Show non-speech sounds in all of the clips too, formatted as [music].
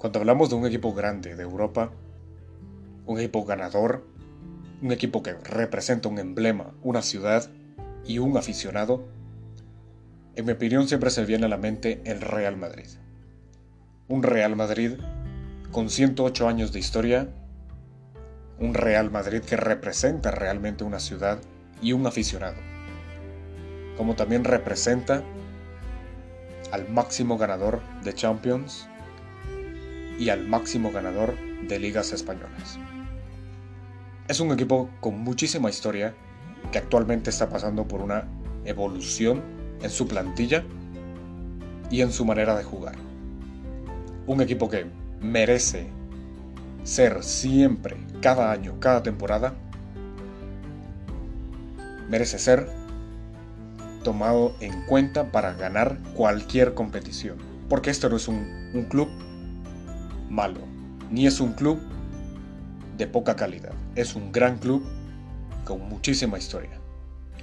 Cuando hablamos de un equipo grande de Europa, un equipo ganador, un equipo que representa un emblema, una ciudad y un aficionado, en mi opinión siempre se viene a la mente el Real Madrid. Un Real Madrid con 108 años de historia, un Real Madrid que representa realmente una ciudad y un aficionado, como también representa al máximo ganador de Champions y al máximo ganador de ligas españolas. Es un equipo con muchísima historia que actualmente está pasando por una evolución en su plantilla y en su manera de jugar. Un equipo que merece ser siempre, cada año, cada temporada, merece ser tomado en cuenta para ganar cualquier competición. Porque esto no es un, un club malo, ni es un club de poca calidad. Es un gran club con muchísima historia.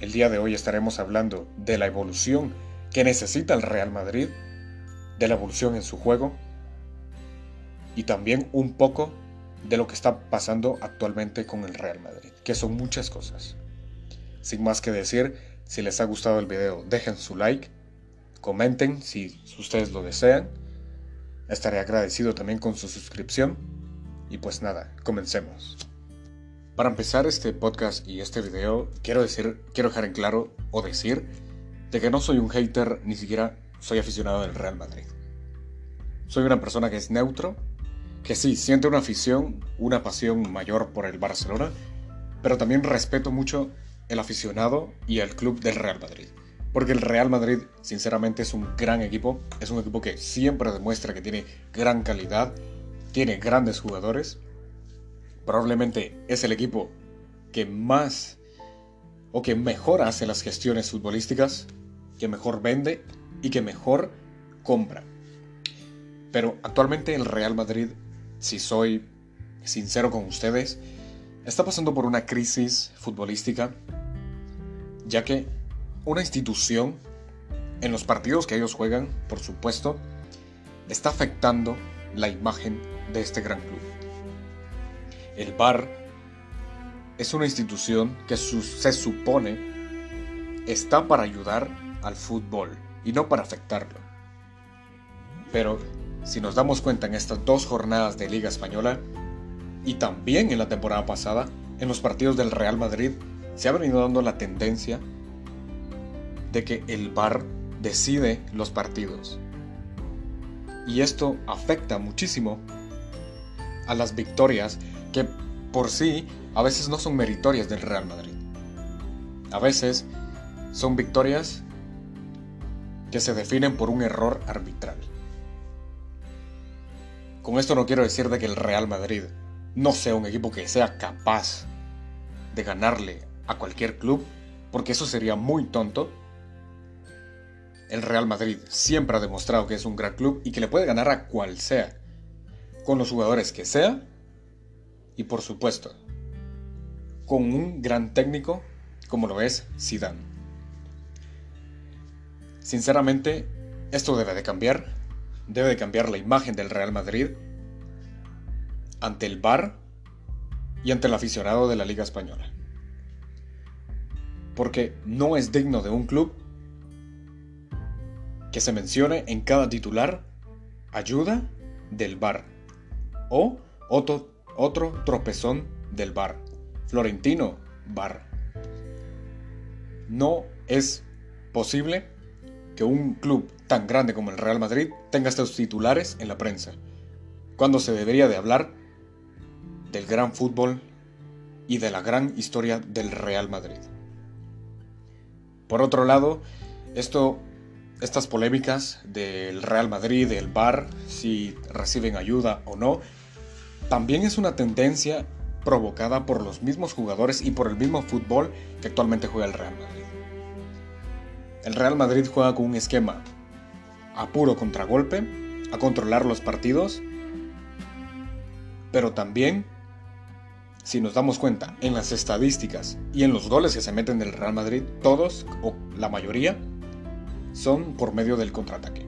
El día de hoy estaremos hablando de la evolución que necesita el Real Madrid, de la evolución en su juego y también un poco de lo que está pasando actualmente con el Real Madrid, que son muchas cosas. Sin más que decir, si les ha gustado el video, dejen su like, comenten si ustedes lo desean Estaré agradecido también con su suscripción. Y pues nada, comencemos. Para empezar este podcast y este video, quiero decir, quiero dejar en claro o decir de que no soy un hater, ni siquiera soy aficionado del Real Madrid. Soy una persona que es neutro, que sí, siente una afición, una pasión mayor por el Barcelona, pero también respeto mucho el aficionado y el club del Real Madrid. Porque el Real Madrid, sinceramente, es un gran equipo. Es un equipo que siempre demuestra que tiene gran calidad, tiene grandes jugadores. Probablemente es el equipo que más o que mejor hace las gestiones futbolísticas, que mejor vende y que mejor compra. Pero actualmente el Real Madrid, si soy sincero con ustedes, está pasando por una crisis futbolística, ya que una institución, en los partidos que ellos juegan, por supuesto, está afectando la imagen de este gran club. El bar es una institución que se supone está para ayudar al fútbol y no para afectarlo. Pero si nos damos cuenta en estas dos jornadas de Liga Española y también en la temporada pasada, en los partidos del Real Madrid, se ha venido dando la tendencia de que el VAR decide los partidos. Y esto afecta muchísimo a las victorias que por sí a veces no son meritorias del Real Madrid. A veces son victorias que se definen por un error arbitral. Con esto no quiero decir de que el Real Madrid no sea un equipo que sea capaz de ganarle a cualquier club, porque eso sería muy tonto el Real Madrid siempre ha demostrado que es un gran club y que le puede ganar a cual sea, con los jugadores que sea y por supuesto, con un gran técnico como lo es Zidane. Sinceramente, esto debe de cambiar, debe de cambiar la imagen del Real Madrid ante el bar y ante el aficionado de la Liga Española. Porque no es digno de un club que se mencione en cada titular ayuda del bar o otro, otro tropezón del bar. Florentino bar. No es posible que un club tan grande como el Real Madrid tenga estos titulares en la prensa, cuando se debería de hablar del gran fútbol y de la gran historia del Real Madrid. Por otro lado, esto estas polémicas del Real Madrid, del Bar, si reciben ayuda o no, también es una tendencia provocada por los mismos jugadores y por el mismo fútbol que actualmente juega el Real Madrid. El Real Madrid juega con un esquema a puro contragolpe, a controlar los partidos, pero también, si nos damos cuenta, en las estadísticas y en los goles que se meten del Real Madrid, todos o la mayoría son por medio del contraataque.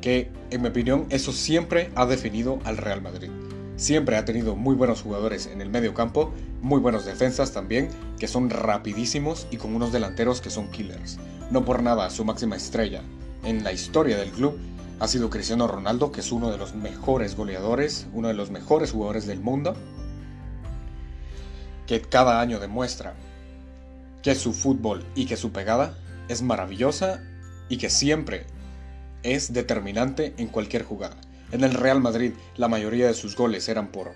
que en mi opinión eso siempre ha definido al Real Madrid. Siempre ha tenido muy buenos jugadores en el medio campo, muy buenos defensas también, que son rapidísimos y con unos delanteros que son killers. No por nada su máxima estrella en la historia del club ha sido Cristiano Ronaldo, que es uno de los mejores goleadores, uno de los mejores jugadores del mundo, que cada año demuestra que su fútbol y que su pegada es maravillosa y que siempre es determinante en cualquier jugada. En el Real Madrid la mayoría de sus goles eran por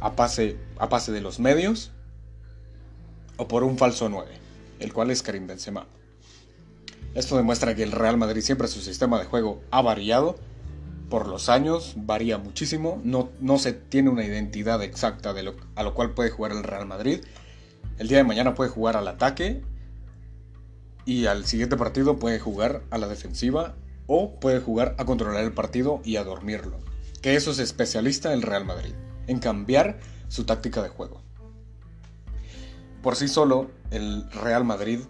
a pase, a pase de los medios o por un falso 9, el cual es Karim Benzema. Esto demuestra que el Real Madrid siempre su sistema de juego ha variado por los años, varía muchísimo, no, no se tiene una identidad exacta de lo, a lo cual puede jugar el Real Madrid. El día de mañana puede jugar al ataque y al siguiente partido puede jugar a la defensiva o puede jugar a controlar el partido y a dormirlo. Que eso es especialista el Real Madrid, en cambiar su táctica de juego. Por sí solo, el Real Madrid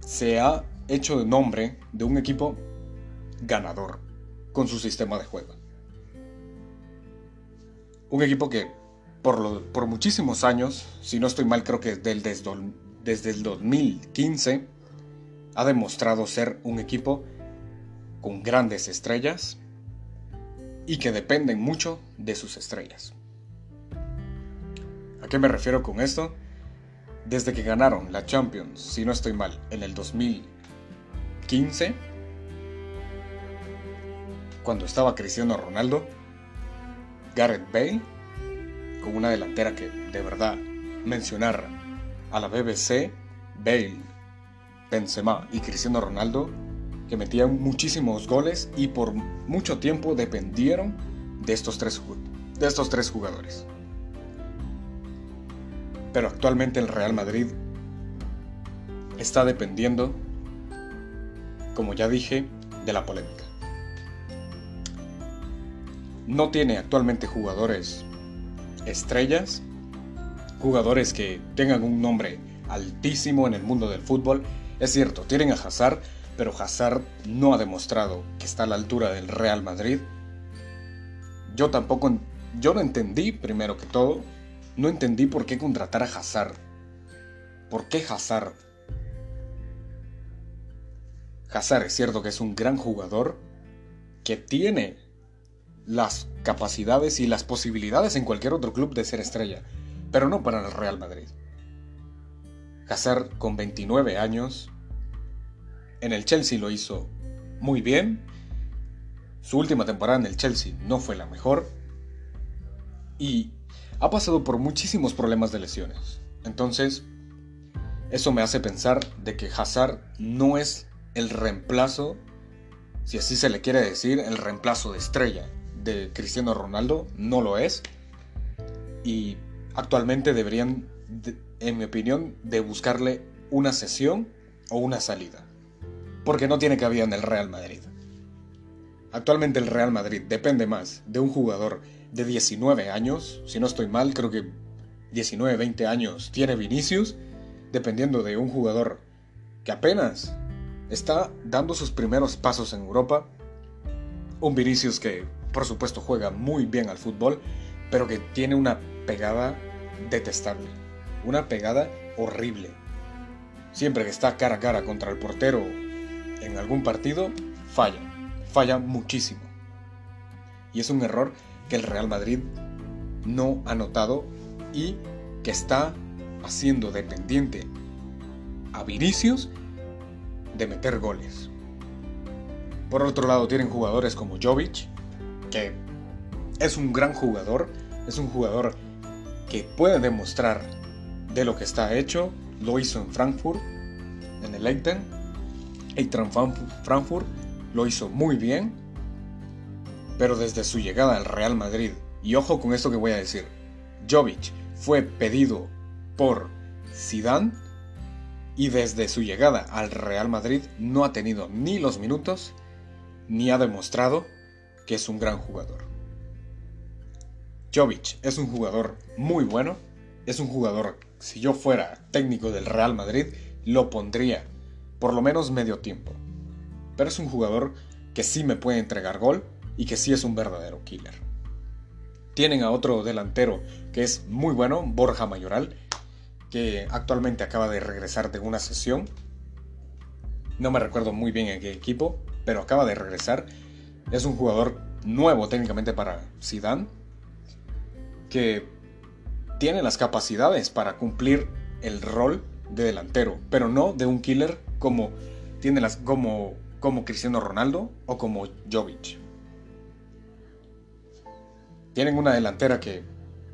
se ha hecho de nombre de un equipo ganador con su sistema de juego. Un equipo que por, por muchísimos años, si no estoy mal creo que del, desde, desde el 2015, ha demostrado ser un equipo con grandes estrellas y que dependen mucho de sus estrellas. ¿A qué me refiero con esto? desde que ganaron la Champions, si no estoy mal, en el 2015, cuando estaba Cristiano Ronaldo, Gareth Bale, con una delantera que de verdad mencionar a la BBC, Bale, Benzema y Cristiano Ronaldo, que metían muchísimos goles y por mucho tiempo dependieron de estos tres, de estos tres jugadores pero actualmente el Real Madrid está dependiendo, como ya dije, de la polémica. No tiene actualmente jugadores estrellas, jugadores que tengan un nombre altísimo en el mundo del fútbol. Es cierto, tienen a Hazard, pero Hazard no ha demostrado que está a la altura del Real Madrid. Yo tampoco, yo no entendí primero que todo no entendí por qué contratar a Hazard. ¿Por qué Hazard? Hazard es cierto que es un gran jugador que tiene las capacidades y las posibilidades en cualquier otro club de ser estrella, pero no para el Real Madrid. Hazard con 29 años, en el Chelsea lo hizo muy bien, su última temporada en el Chelsea no fue la mejor, y ha pasado por muchísimos problemas de lesiones. Entonces, eso me hace pensar de que Hazard no es el reemplazo, si así se le quiere decir, el reemplazo de estrella de Cristiano Ronaldo, no lo es. Y actualmente deberían, en mi opinión, de buscarle una sesión o una salida. Porque no tiene cabida en el Real Madrid. Actualmente el Real Madrid depende más de un jugador de 19 años, si no estoy mal, creo que 19, 20 años tiene Vinicius, dependiendo de un jugador que apenas está dando sus primeros pasos en Europa. Un Vinicius que por supuesto juega muy bien al fútbol, pero que tiene una pegada detestable, una pegada horrible. Siempre que está cara a cara contra el portero en algún partido, falla, falla muchísimo. Y es un error que el Real Madrid no ha notado y que está haciendo dependiente a Vinicius de meter goles. Por otro lado tienen jugadores como Jovic, que es un gran jugador, es un jugador que puede demostrar de lo que está hecho, lo hizo en Frankfurt, en el Eintracht, Eintracht Frankfurt, lo hizo muy bien pero desde su llegada al Real Madrid, y ojo con esto que voy a decir, Jovic fue pedido por Zidane y desde su llegada al Real Madrid no ha tenido ni los minutos ni ha demostrado que es un gran jugador. Jovic es un jugador muy bueno, es un jugador, si yo fuera técnico del Real Madrid, lo pondría por lo menos medio tiempo. pero es un jugador que sí me puede entregar gol y que sí es un verdadero killer. Tienen a otro delantero que es muy bueno, Borja Mayoral, que actualmente acaba de regresar de una sesión. No me recuerdo muy bien en qué equipo, pero acaba de regresar. Es un jugador nuevo técnicamente para Zidane, que tiene las capacidades para cumplir el rol de delantero, pero no de un killer como las como como Cristiano Ronaldo o como Jovic. Tienen una delantera que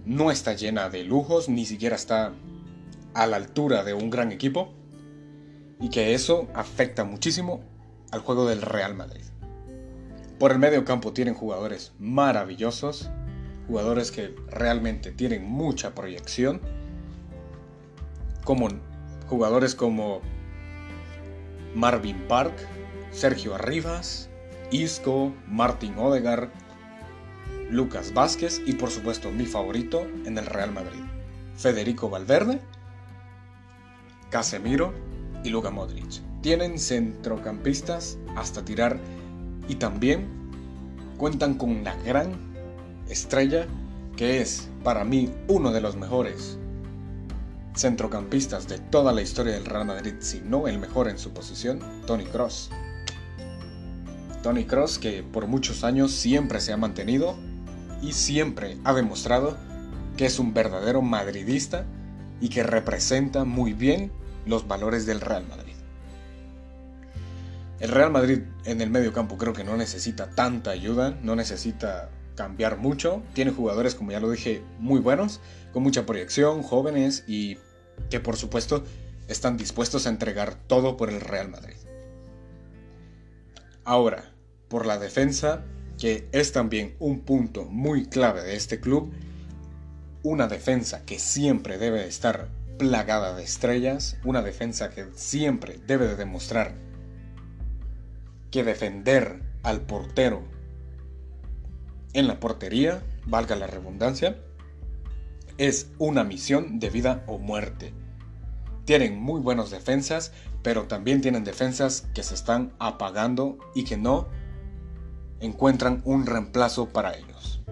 no está llena de lujos, ni siquiera está a la altura de un gran equipo, y que eso afecta muchísimo al juego del Real Madrid. Por el medio campo tienen jugadores maravillosos, jugadores que realmente tienen mucha proyección, como jugadores como Marvin Park, Sergio Arribas, Isco, Martin Odegar, Lucas Vázquez y por supuesto mi favorito en el Real Madrid, Federico Valverde, Casemiro y Luka Modric. Tienen centrocampistas hasta tirar y también cuentan con una gran estrella que es para mí uno de los mejores centrocampistas de toda la historia del Real Madrid, si no el mejor en su posición, Tony Cross. Tony Cross que por muchos años siempre se ha mantenido y siempre ha demostrado que es un verdadero madridista y que representa muy bien los valores del Real Madrid. El Real Madrid en el medio campo creo que no necesita tanta ayuda, no necesita cambiar mucho. Tiene jugadores, como ya lo dije, muy buenos, con mucha proyección, jóvenes y que por supuesto están dispuestos a entregar todo por el Real Madrid. Ahora, por la defensa, que es también un punto muy clave de este club, una defensa que siempre debe estar plagada de estrellas, una defensa que siempre debe de demostrar que defender al portero en la portería, valga la redundancia, es una misión de vida o muerte. Tienen muy buenas defensas, pero también tienen defensas que se están apagando y que no encuentran un reemplazo para ellos.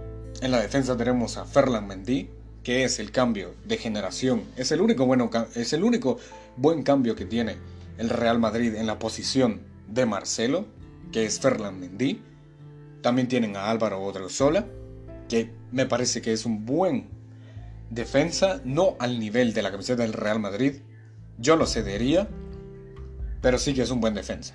En la defensa tenemos a Ferland Mendy, que es el cambio de generación. Es el único, bueno, es el único buen cambio que tiene el Real Madrid en la posición de Marcelo, que es Ferland Mendy. También tienen a Álvaro Odriozola, que me parece que es un buen defensa, no al nivel de la camiseta del Real Madrid. Yo lo cedería, pero sí que es un buen defensa.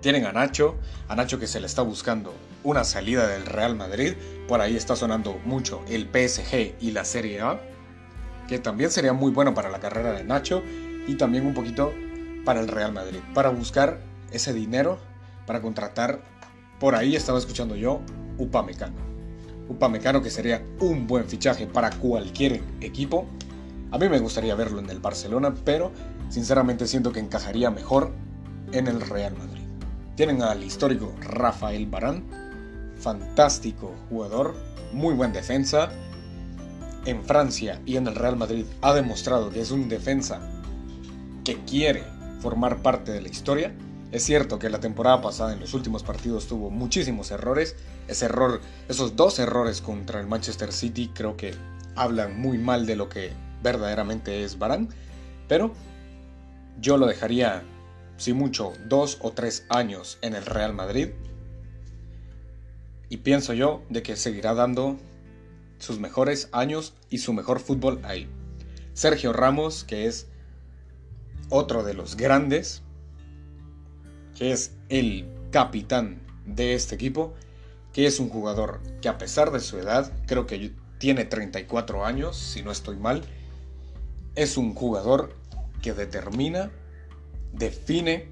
Tienen a Nacho, a Nacho que se le está buscando una salida del Real Madrid. Por ahí está sonando mucho el PSG y la Serie A, que también sería muy bueno para la carrera de Nacho y también un poquito para el Real Madrid, para buscar ese dinero para contratar. Por ahí estaba escuchando yo Upamecano. Upamecano que sería un buen fichaje para cualquier equipo. A mí me gustaría verlo en el Barcelona, pero sinceramente siento que encajaría mejor en el Real Madrid. Tienen al histórico Rafael Barán, fantástico jugador, muy buen defensa. En Francia y en el Real Madrid ha demostrado que es un defensa que quiere formar parte de la historia. Es cierto que la temporada pasada en los últimos partidos tuvo muchísimos errores. Ese error, esos dos errores contra el Manchester City creo que hablan muy mal de lo que verdaderamente es Barán. Pero yo lo dejaría si mucho, dos o tres años en el Real Madrid. Y pienso yo de que seguirá dando sus mejores años y su mejor fútbol ahí. Sergio Ramos, que es otro de los grandes, que es el capitán de este equipo, que es un jugador que a pesar de su edad, creo que tiene 34 años, si no estoy mal, es un jugador que determina define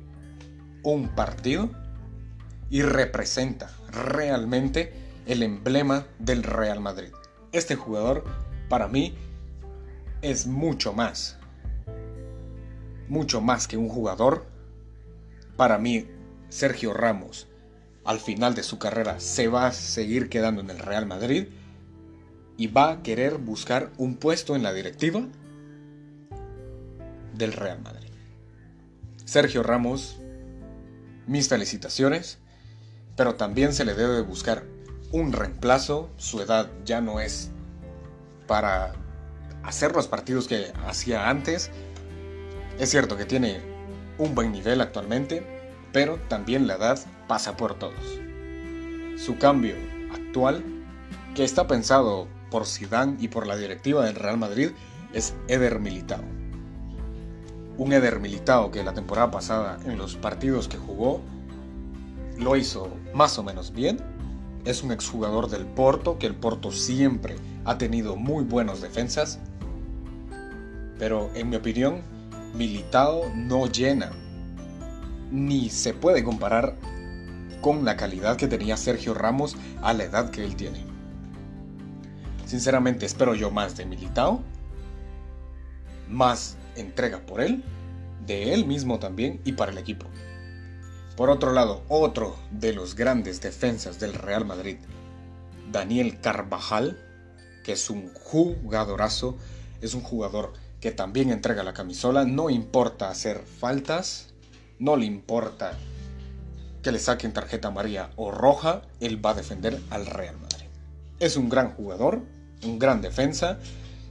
un partido y representa realmente el emblema del Real Madrid. Este jugador para mí es mucho más, mucho más que un jugador. Para mí, Sergio Ramos, al final de su carrera, se va a seguir quedando en el Real Madrid y va a querer buscar un puesto en la directiva del Real Madrid. Sergio Ramos mis felicitaciones, pero también se le debe buscar un reemplazo. Su edad ya no es para hacer los partidos que hacía antes. Es cierto que tiene un buen nivel actualmente, pero también la edad pasa por todos. Su cambio actual, que está pensado por Zidane y por la directiva del Real Madrid, es Eder Militao. Un Eder Militao que la temporada pasada en los partidos que jugó lo hizo más o menos bien. Es un exjugador del Porto, que el Porto siempre ha tenido muy buenas defensas. Pero en mi opinión, Militao no llena ni se puede comparar con la calidad que tenía Sergio Ramos a la edad que él tiene. Sinceramente espero yo más de Militao, más entrega por él, de él mismo también y para el equipo. Por otro lado, otro de los grandes defensas del Real Madrid, Daniel Carvajal, que es un jugadorazo, es un jugador que también entrega la camisola, no importa hacer faltas, no le importa que le saquen tarjeta amarilla o roja, él va a defender al Real Madrid. Es un gran jugador, un gran defensa.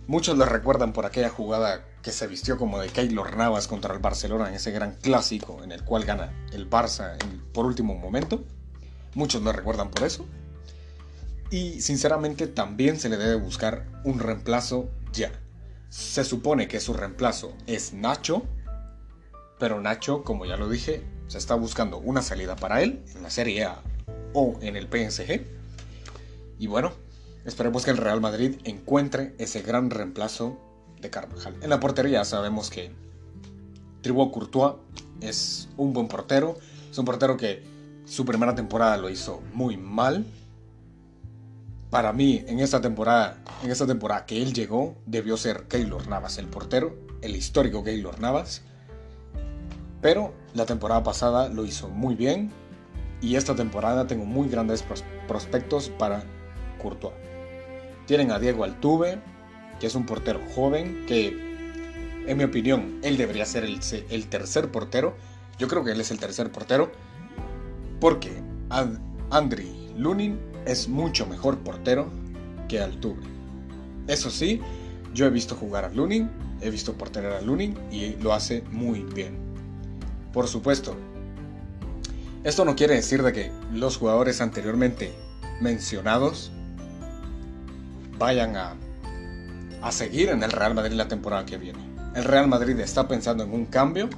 Muchos le recuerdan por aquella jugada que se vistió como de Keylor Navas contra el Barcelona en ese gran clásico en el cual gana el Barça por último momento. Muchos lo recuerdan por eso. Y sinceramente también se le debe buscar un reemplazo ya. Se supone que su reemplazo es Nacho, pero Nacho, como ya lo dije, se está buscando una salida para él en la Serie A o en el PSG. Y bueno, esperemos que el Real Madrid encuentre ese gran reemplazo de Carvajal. En la portería sabemos que Thibaut Courtois es un buen portero. Es un portero que su primera temporada lo hizo muy mal. Para mí, en esta temporada, en esta temporada que él llegó, debió ser Keylor Navas el portero, el histórico Keylor Navas. Pero la temporada pasada lo hizo muy bien y esta temporada tengo muy grandes prospectos para Courtois. Tienen a Diego Altuve, que es un portero joven que, en mi opinión, él debería ser el, el tercer portero. Yo creo que él es el tercer portero porque Andriy Lunin es mucho mejor portero que Altuve. Eso sí, yo he visto jugar a Lunin, he visto porterar a Lunin y lo hace muy bien. Por supuesto, esto no quiere decir de que los jugadores anteriormente mencionados vayan a, a seguir en el Real Madrid la temporada que viene. El Real Madrid está pensando en un cambio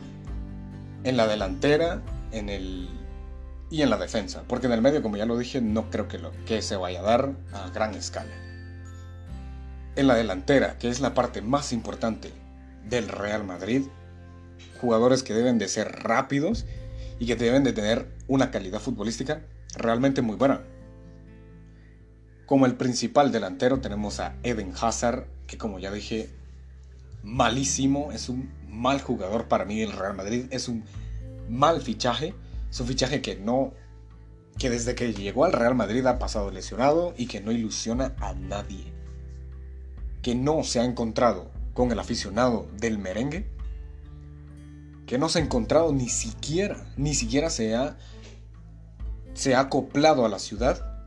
en la delantera en el, y en la defensa, porque en el medio, como ya lo dije, no creo que, lo, que se vaya a dar a gran escala. En la delantera, que es la parte más importante del Real Madrid, jugadores que deben de ser rápidos y que deben de tener una calidad futbolística realmente muy buena. Como el principal delantero tenemos a Eden Hazard, que como ya dije, malísimo, es un mal jugador para mí el Real Madrid, es un mal fichaje, es un fichaje que no que desde que llegó al Real Madrid ha pasado lesionado y que no ilusiona a nadie. Que no se ha encontrado con el aficionado del merengue que no se ha encontrado ni siquiera, ni siquiera se ha, se ha acoplado a la ciudad,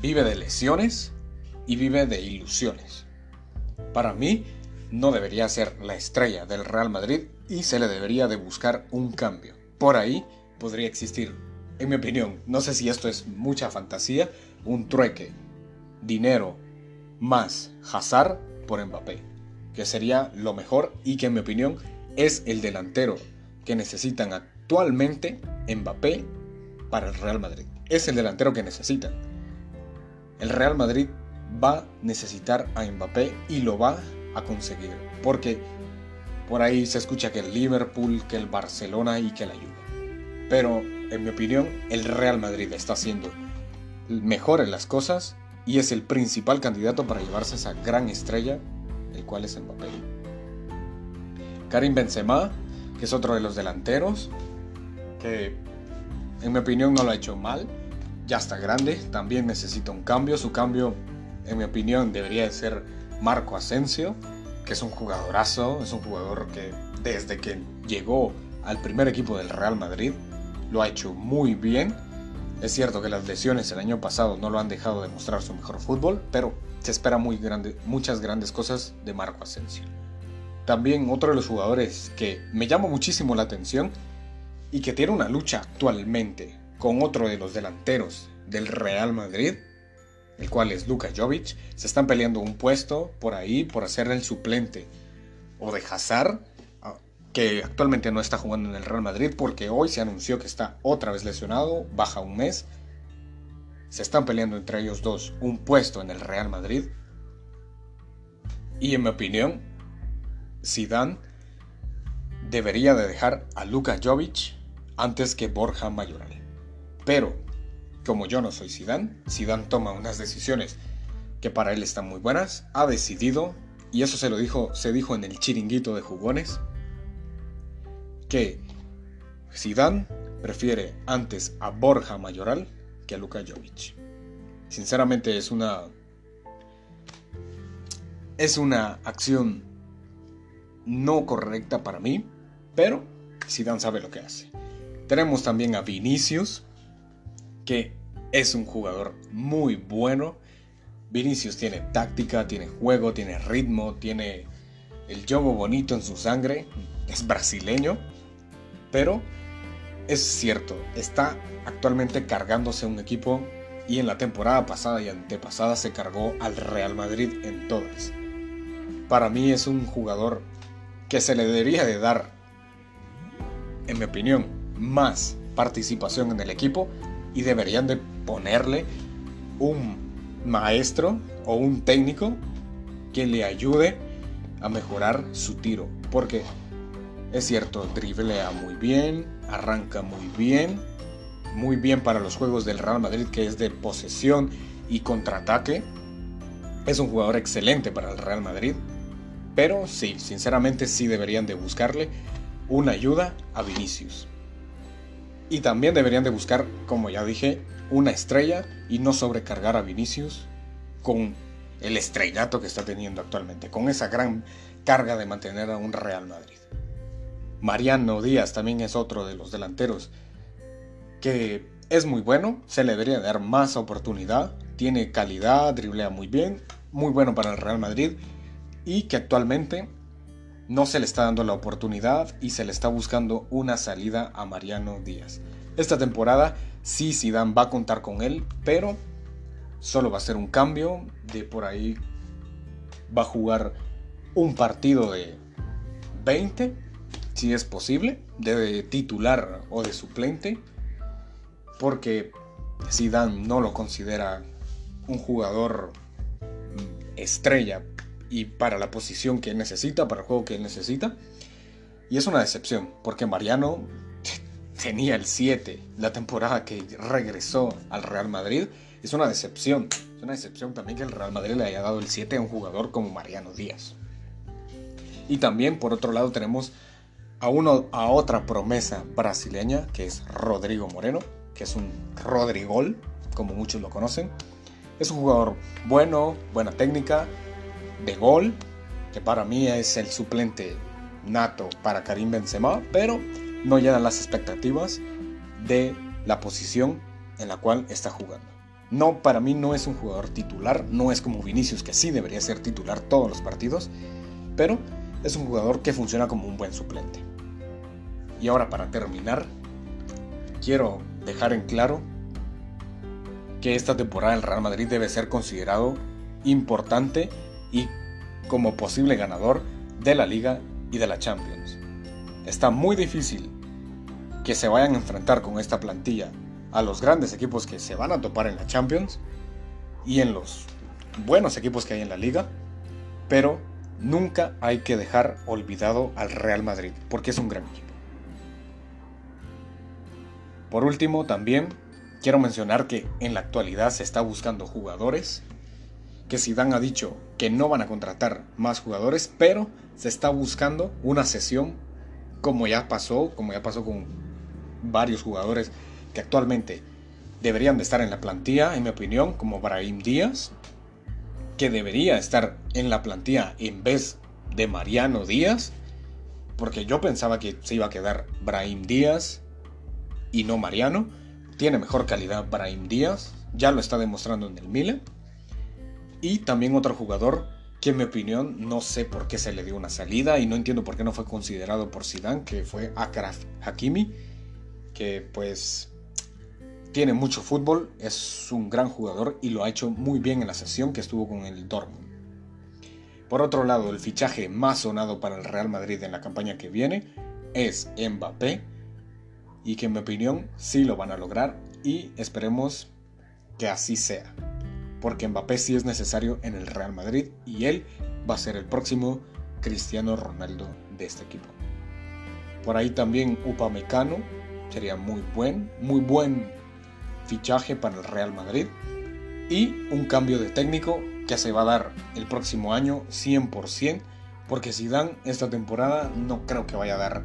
vive de lesiones y vive de ilusiones. Para mí, no debería ser la estrella del Real Madrid y se le debería de buscar un cambio. Por ahí podría existir, en mi opinión, no sé si esto es mucha fantasía, un trueque, dinero más Hazard por Mbappé, que sería lo mejor y que en mi opinión es el delantero que necesitan actualmente Mbappé para el Real Madrid. Es el delantero que necesitan. El Real Madrid va a necesitar a Mbappé y lo va a conseguir. Porque por ahí se escucha que el Liverpool, que el Barcelona y que la Juve. Pero en mi opinión, el Real Madrid está haciendo mejor en las cosas y es el principal candidato para llevarse esa gran estrella, el cual es Mbappé. Karim Benzema, que es otro de los delanteros, que en mi opinión no lo ha hecho mal, ya está grande, también necesita un cambio, su cambio en mi opinión debería de ser Marco Asensio, es un jugadorazo, es un jugador que desde que llegó al primer equipo del Real Madrid lo ha hecho muy bien. Es cierto que las lesiones el año pasado no lo han dejado de mostrar su mejor fútbol, pero se espera muy grande, muchas grandes cosas de Marco Asensio. También otro de los jugadores que me llama muchísimo la atención y que tiene una lucha actualmente con otro de los delanteros del Real Madrid, el cual es Luka Jovic, se están peleando un puesto por ahí por hacer el suplente o de Hazard, ah, que actualmente no está jugando en el Real Madrid porque hoy se anunció que está otra vez lesionado, baja un mes. Se están peleando entre ellos dos un puesto en el Real Madrid. Y en mi opinión, Zidane debería de dejar a Luka Jovic antes que Borja Mayoral. Pero, como yo no soy Zidane, Zidane toma unas decisiones que para él están muy buenas, ha decidido, y eso se lo dijo, se dijo en el chiringuito de jugones, que Zidane prefiere antes a Borja Mayoral que a Luka Jovic. Sinceramente es una es una acción no correcta para mí, pero Zidane sabe lo que hace. Tenemos también a Vinicius, es un jugador muy bueno. Vinicius tiene táctica, tiene juego, tiene ritmo, tiene el yogo bonito en su sangre, es brasileño, pero es cierto, está actualmente cargándose un equipo y en la temporada pasada y antepasada se cargó al Real Madrid en todas. Para mí es un jugador que se le debería de dar, en mi opinión, más participación en el equipo y deberían de ponerle un maestro o un técnico que le ayude a mejorar su tiro. Porque es cierto, driblea muy bien, arranca muy bien, muy bien para los juegos del Real Madrid que es de posesión y contraataque. Es un jugador excelente para el Real Madrid. Pero sí, sinceramente sí deberían de buscarle una ayuda a Vinicius. Y también deberían de buscar, como ya dije, una estrella y no sobrecargar a Vinicius con el estrellato que está teniendo actualmente, con esa gran carga de mantener a un Real Madrid. Mariano Díaz también es otro de los delanteros que es muy bueno, se le debería dar más oportunidad, tiene calidad, driblea muy bien, muy bueno para el Real Madrid y que actualmente no se le está dando la oportunidad y se le está buscando una salida a Mariano Díaz. Esta temporada sí Zidane va a contar con él, pero solo va a ser un cambio de por ahí va a jugar un partido de 20, si es posible, de titular o de suplente, porque Zidane no lo considera un jugador estrella y para la posición que necesita, para el juego que necesita. Y es una decepción, porque Mariano [laughs] tenía el 7 la temporada que regresó al Real Madrid. Es una decepción. Es una decepción también que el Real Madrid le haya dado el 7 a un jugador como Mariano Díaz. Y también, por otro lado, tenemos a, uno, a otra promesa brasileña, que es Rodrigo Moreno, que es un Rodrigol, como muchos lo conocen. Es un jugador bueno, buena técnica, de gol, que para mí es el suplente nato para Karim Benzema, pero no llenan las expectativas de la posición en la cual está jugando. No, para mí no es un jugador titular, no es como Vinicius que sí debería ser titular todos los partidos, pero es un jugador que funciona como un buen suplente. Y ahora para terminar, quiero dejar en claro que esta temporada el Real Madrid debe ser considerado importante y como posible ganador de la liga y de la Champions. Está muy difícil que se vayan a enfrentar con esta plantilla a los grandes equipos que se van a topar en la Champions y en los buenos equipos que hay en la liga, pero nunca hay que dejar olvidado al Real Madrid, porque es un gran equipo. Por último, también quiero mencionar que en la actualidad se está buscando jugadores que Zidane ha dicho que no van a contratar más jugadores, pero se está buscando una sesión como ya pasó, como ya pasó con varios jugadores que actualmente deberían de estar en la plantilla, en mi opinión, como Brahim Díaz, que debería estar en la plantilla en vez de Mariano Díaz, porque yo pensaba que se iba a quedar Brahim Díaz, y no Mariano. Tiene mejor calidad Brahim Díaz, ya lo está demostrando en el Milan. Y también otro jugador que en mi opinión no sé por qué se le dio una salida y no entiendo por qué no fue considerado por Zidane, que fue Akraf Hakimi, que pues tiene mucho fútbol, es un gran jugador y lo ha hecho muy bien en la sesión que estuvo con el Dortmund. Por otro lado, el fichaje más sonado para el Real Madrid en la campaña que viene es Mbappé y que en mi opinión sí lo van a lograr y esperemos que así sea. Porque Mbappé sí es necesario en el Real Madrid y él va a ser el próximo Cristiano Ronaldo de este equipo. Por ahí también Upamecano sería muy buen, muy buen fichaje para el Real Madrid y un cambio de técnico que se va a dar el próximo año 100%, porque si dan esta temporada no creo que vaya a dar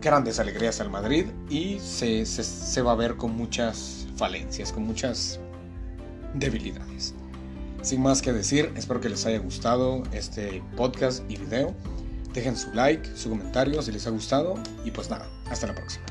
grandes alegrías al Madrid y se, se va a ver con muchas falencias, con muchas debilidades. Sin más que decir, espero que les haya gustado este podcast y video. Dejen su like, su comentario si les ha gustado y pues nada, hasta la próxima.